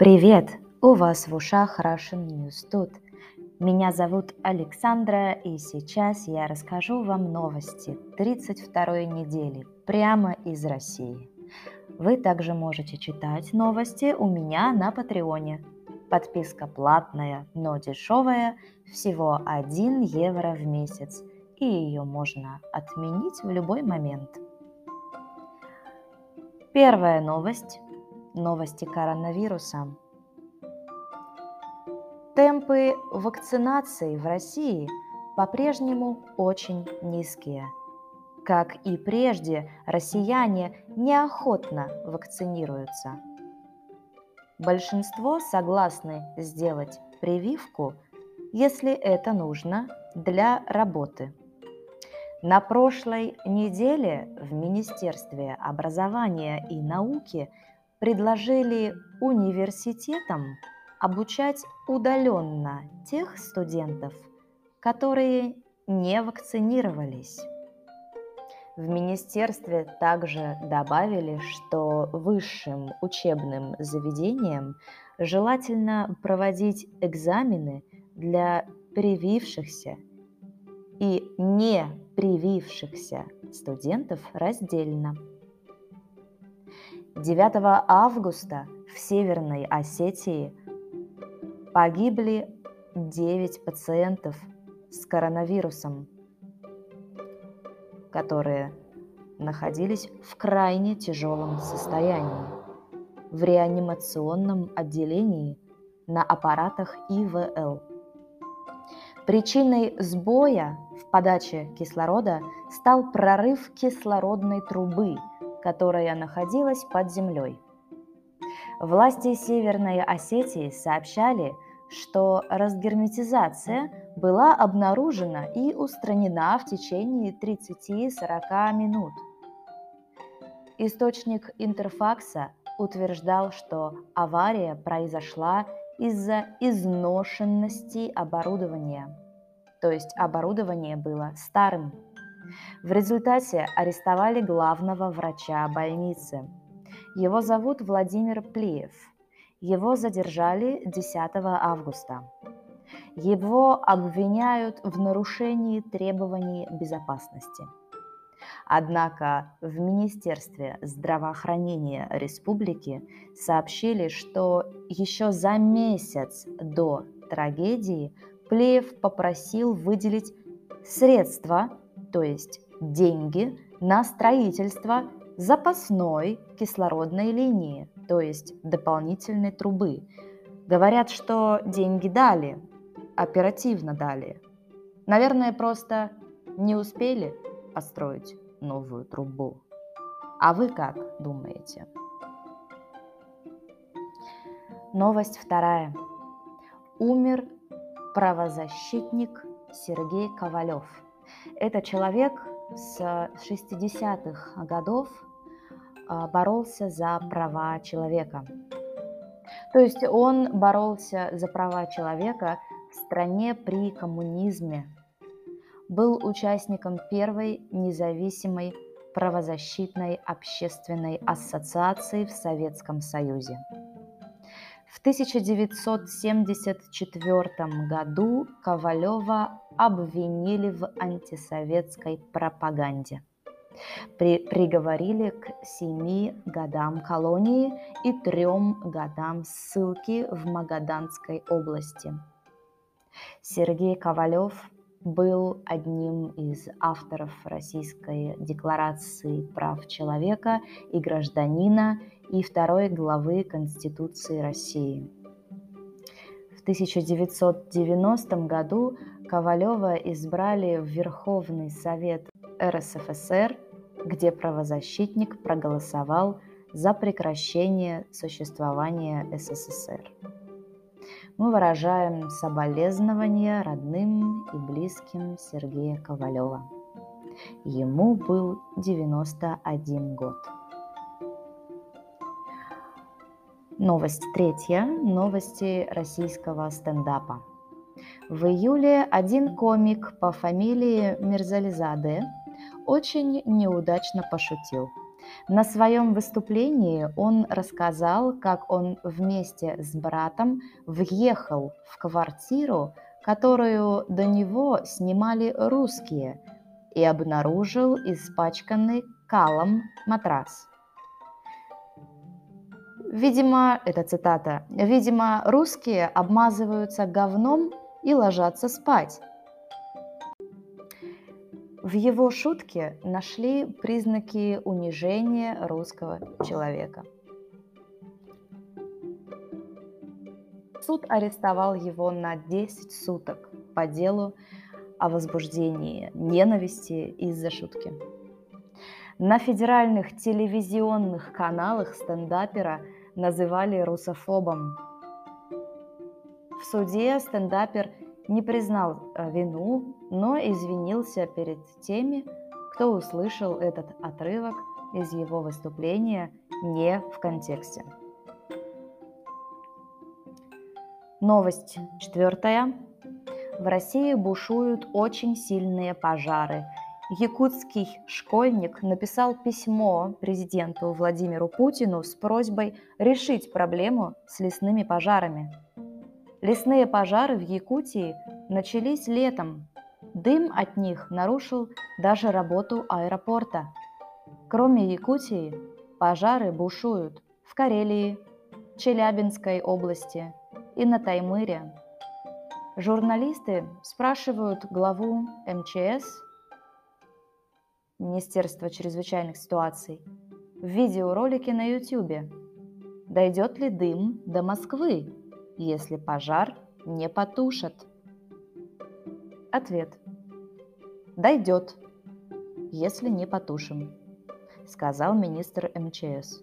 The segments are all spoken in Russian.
Привет! У вас в ушах Russian News тут. Меня зовут Александра, и сейчас я расскажу вам новости 32-й недели прямо из России. Вы также можете читать новости у меня на Патреоне. Подписка платная, но дешевая, всего 1 евро в месяц, и ее можно отменить в любой момент. Первая новость. Новости коронавируса. Темпы вакцинации в России по-прежнему очень низкие. Как и прежде, россияне неохотно вакцинируются. Большинство согласны сделать прививку, если это нужно для работы – на прошлой неделе в Министерстве образования и науки предложили университетам обучать удаленно тех студентов, которые не вакцинировались. В министерстве также добавили, что высшим учебным заведениям желательно проводить экзамены для привившихся и не привившихся студентов раздельно. 9 августа в Северной Осетии погибли 9 пациентов с коронавирусом, которые находились в крайне тяжелом состоянии в реанимационном отделении на аппаратах ИВЛ. Причиной сбоя в подаче кислорода стал прорыв кислородной трубы, которая находилась под землей. Власти Северной Осетии сообщали, что разгерметизация была обнаружена и устранена в течение 30-40 минут. Источник Интерфакса утверждал, что авария произошла из-за изношенности оборудования. То есть оборудование было старым. В результате арестовали главного врача больницы. Его зовут Владимир Плиев. Его задержали 10 августа. Его обвиняют в нарушении требований безопасности – Однако в Министерстве здравоохранения республики сообщили, что еще за месяц до трагедии Плеев попросил выделить средства, то есть деньги, на строительство запасной кислородной линии, то есть дополнительной трубы. Говорят, что деньги дали, оперативно дали. Наверное, просто не успели построить новую трубу. А вы как думаете? Новость вторая. Умер правозащитник Сергей Ковалев. Это человек с 60-х годов а, боролся за права человека. То есть он боролся за права человека в стране при коммунизме, был участником первой независимой правозащитной общественной ассоциации в Советском Союзе. В 1974 году Ковалева обвинили в антисоветской пропаганде. При, приговорили к семи годам колонии и трем годам ссылки в Магаданской области. Сергей Ковалев был одним из авторов Российской декларации прав человека и гражданина и второй главы Конституции России. В 1990 году Ковалева избрали в Верховный Совет РСФСР, где правозащитник проголосовал за прекращение существования СССР мы выражаем соболезнования родным и близким Сергея Ковалева. Ему был 91 год. Новость третья. Новости российского стендапа. В июле один комик по фамилии Мирзализаде очень неудачно пошутил. На своем выступлении он рассказал, как он вместе с братом въехал в квартиру, которую до него снимали русские, и обнаружил испачканный калом матрас. Видимо, это цитата, видимо, русские обмазываются говном и ложатся спать. В его шутке нашли признаки унижения русского человека. Суд арестовал его на 10 суток по делу о возбуждении ненависти из-за шутки. На федеральных телевизионных каналах стендапера называли русофобом. В суде стендапер не признал э, вину, но извинился перед теми, кто услышал этот отрывок из его выступления не в контексте. Новость четвертая. В России бушуют очень сильные пожары. Якутский школьник написал письмо президенту Владимиру Путину с просьбой решить проблему с лесными пожарами. Лесные пожары в Якутии начались летом. Дым от них нарушил даже работу аэропорта. Кроме Якутии, пожары бушуют в Карелии, Челябинской области и на Таймыре. Журналисты спрашивают главу МЧС, Министерства чрезвычайных ситуаций, в видеоролике на YouTube, дойдет ли дым до Москвы если пожар не потушат? Ответ. Дойдет, если не потушим, сказал министр МЧС.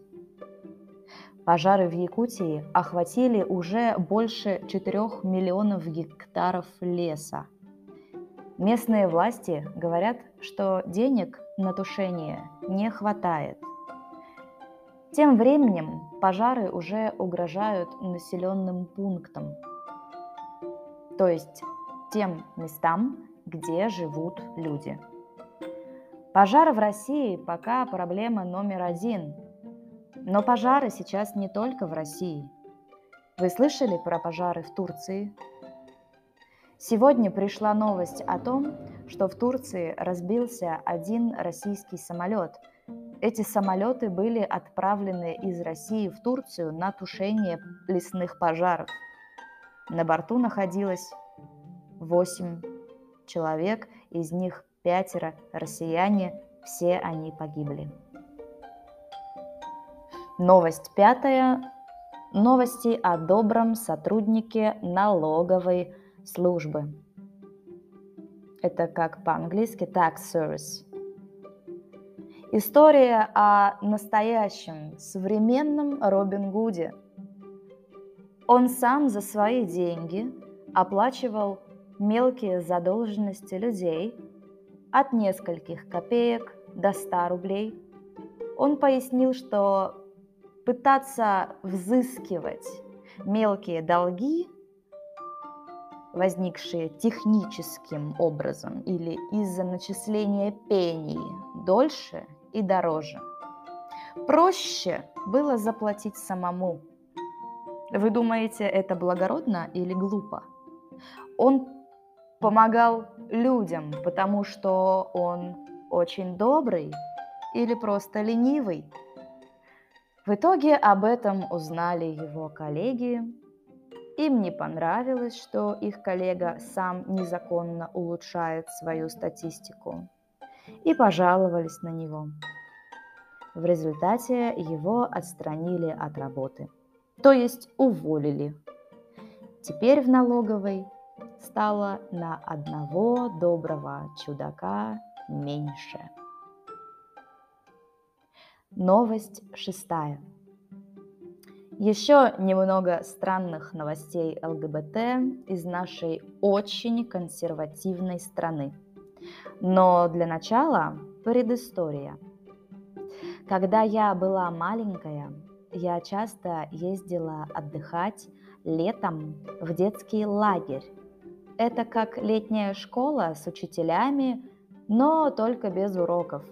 Пожары в Якутии охватили уже больше 4 миллионов гектаров леса. Местные власти говорят, что денег на тушение не хватает. Тем временем пожары уже угрожают населенным пунктам, то есть тем местам, где живут люди. Пожары в России пока проблема номер один. Но пожары сейчас не только в России. Вы слышали про пожары в Турции? Сегодня пришла новость о том, что в Турции разбился один российский самолет – эти самолеты были отправлены из России в Турцию на тушение лесных пожаров. На борту находилось 8 человек, из них пятеро россияне, все они погибли. Новость пятая. Новости о добром сотруднике налоговой службы. Это как по-английски tax service. История о настоящем современном Робин Гуде. Он сам за свои деньги оплачивал мелкие задолженности людей от нескольких копеек до 100 рублей. Он пояснил, что пытаться взыскивать мелкие долги, возникшие техническим образом или из-за начисления пений дольше – и дороже. Проще было заплатить самому. Вы думаете, это благородно или глупо? Он помогал людям, потому что он очень добрый или просто ленивый. В итоге об этом узнали его коллеги. Им не понравилось, что их коллега сам незаконно улучшает свою статистику и пожаловались на него. В результате его отстранили от работы, то есть уволили. Теперь в налоговой стало на одного доброго чудака меньше. Новость шестая. Еще немного странных новостей ЛГБТ из нашей очень консервативной страны – но для начала предыстория. Когда я была маленькая, я часто ездила отдыхать летом в детский лагерь. Это как летняя школа с учителями, но только без уроков.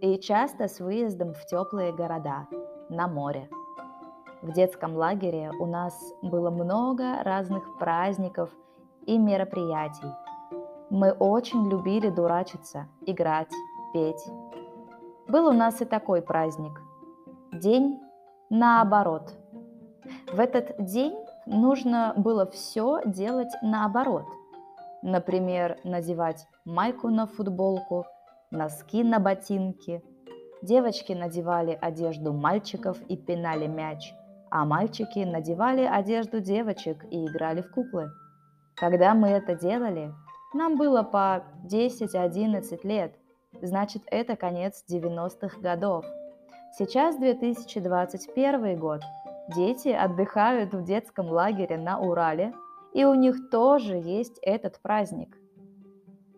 и часто с выездом в теплые города, на море. В детском лагере у нас было много разных праздников и мероприятий. Мы очень любили дурачиться, играть, петь. Был у нас и такой праздник – День наоборот. В этот день нужно было все делать наоборот. Например, надевать майку на футболку, носки на ботинки. Девочки надевали одежду мальчиков и пинали мяч, а мальчики надевали одежду девочек и играли в куклы. Когда мы это делали, нам было по 10-11 лет, значит это конец 90-х годов. Сейчас 2021 год – Дети отдыхают в детском лагере на Урале, и у них тоже есть этот праздник.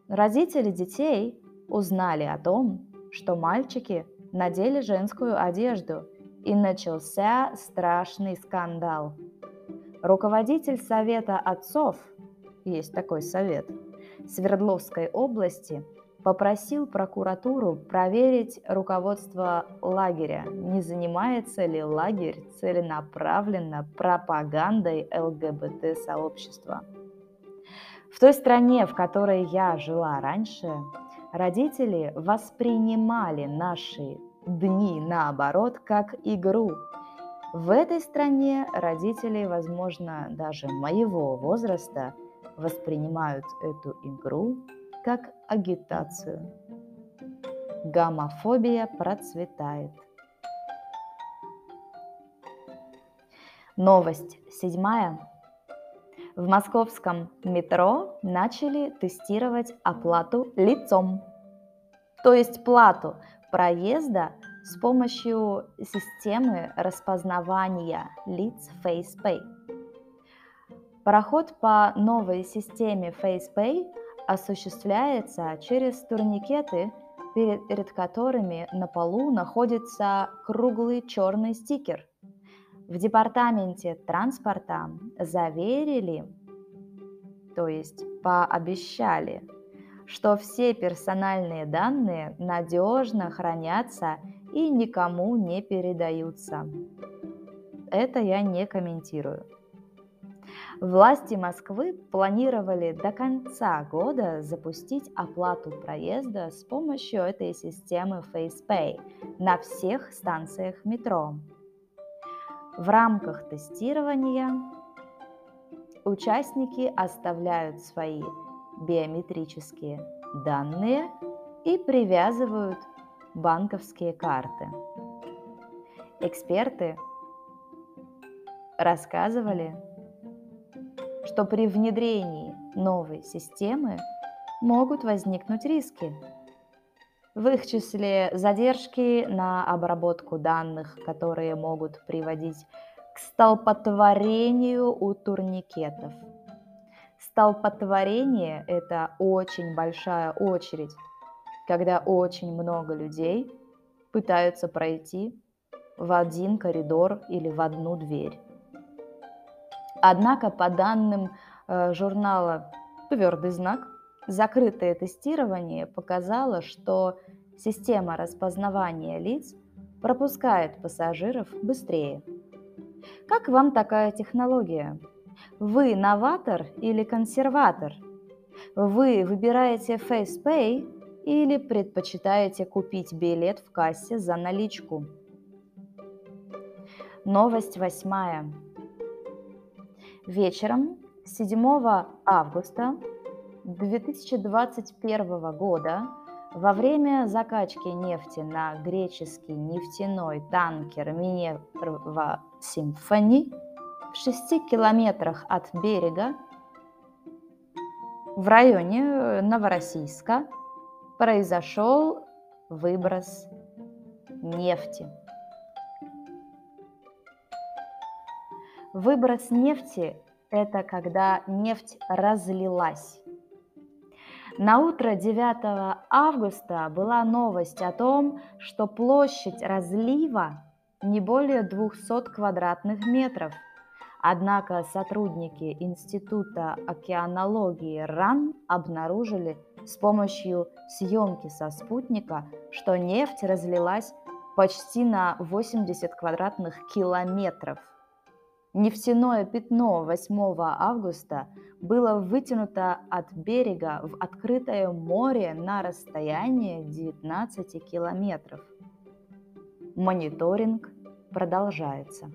Родители детей узнали о том, что мальчики надели женскую одежду, и начался страшный скандал. Руководитель Совета отцов, есть такой совет, Свердловской области – попросил прокуратуру проверить руководство лагеря, не занимается ли лагерь целенаправленно пропагандой ЛГБТ-сообщества. В той стране, в которой я жила раньше, родители воспринимали наши дни наоборот как игру. В этой стране родители, возможно, даже моего возраста, воспринимают эту игру как агитацию. Гомофобия процветает. Новость седьмая. В московском метро начали тестировать оплату лицом, то есть плату проезда с помощью системы распознавания лиц FacePay. Проход по новой системе FacePay осуществляется через турникеты, перед которыми на полу находится круглый черный стикер. В департаменте транспорта заверили, то есть пообещали, что все персональные данные надежно хранятся и никому не передаются. Это я не комментирую. Власти Москвы планировали до конца года запустить оплату проезда с помощью этой системы FacePay на всех станциях метро. В рамках тестирования участники оставляют свои биометрические данные и привязывают банковские карты. Эксперты рассказывали, что при внедрении новой системы могут возникнуть риски. В их числе задержки на обработку данных, которые могут приводить к столпотворению у турникетов. Столпотворение – это очень большая очередь, когда очень много людей пытаются пройти в один коридор или в одну дверь. Однако, по данным э, журнала «Твердый знак», закрытое тестирование показало, что система распознавания лиц пропускает пассажиров быстрее. Как вам такая технология? Вы новатор или консерватор? Вы выбираете FacePay или предпочитаете купить билет в кассе за наличку? Новость восьмая. Вечером 7 августа 2021 года во время закачки нефти на греческий нефтяной танкер Минерва Симфони в 6 километрах от берега в районе Новороссийска произошел выброс нефти. Выброс нефти – это когда нефть разлилась. На утро 9 августа была новость о том, что площадь разлива не более 200 квадратных метров. Однако сотрудники Института океанологии РАН обнаружили с помощью съемки со спутника, что нефть разлилась почти на 80 квадратных километров. Нефтяное пятно 8 августа было вытянуто от берега в открытое море на расстояние 19 километров. Мониторинг продолжается.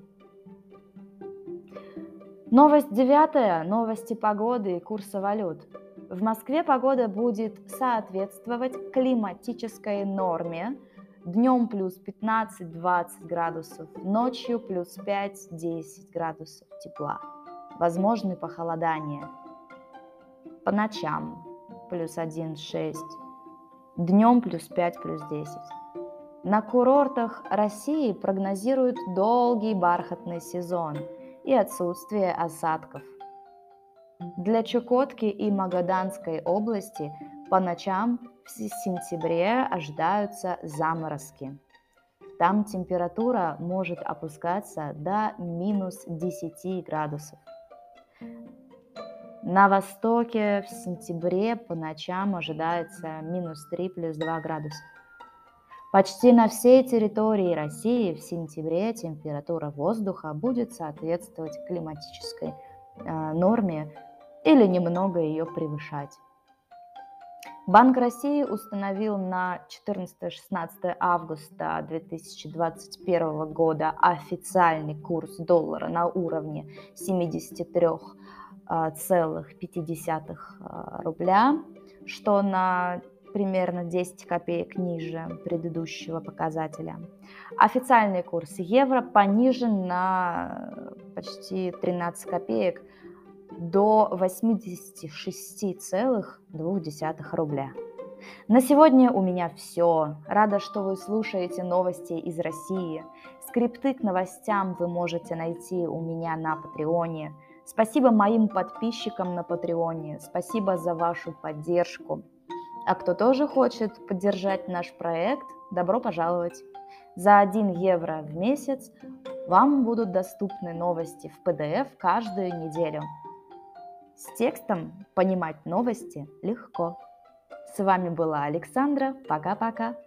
Новость девятая. Новости погоды и курса валют. В Москве погода будет соответствовать климатической норме. Днем плюс 15-20 градусов, ночью плюс 5-10 градусов тепла. Возможны похолодания. По ночам плюс 1-6, днем плюс 5 плюс 10. На курортах России прогнозируют долгий бархатный сезон и отсутствие осадков. Для Чукотки и Магаданской области по ночам в сентябре ожидаются заморозки. Там температура может опускаться до минус 10 градусов. На востоке в сентябре по ночам ожидается минус 3 плюс 2 градуса. Почти на всей территории России в сентябре температура воздуха будет соответствовать климатической э, норме или немного ее превышать. Банк России установил на 14-16 августа 2021 года официальный курс доллара на уровне 73,50 э, рубля, что на примерно 10 копеек ниже предыдущего показателя. Официальный курс евро понижен на почти 13 копеек до 86,2 рубля. На сегодня у меня все. Рада, что вы слушаете новости из России. Скрипты к новостям вы можете найти у меня на Патреоне. Спасибо моим подписчикам на Патреоне. Спасибо за вашу поддержку. А кто тоже хочет поддержать наш проект, добро пожаловать. За 1 евро в месяц вам будут доступны новости в PDF каждую неделю. С текстом понимать новости легко. С вами была Александра. Пока-пока.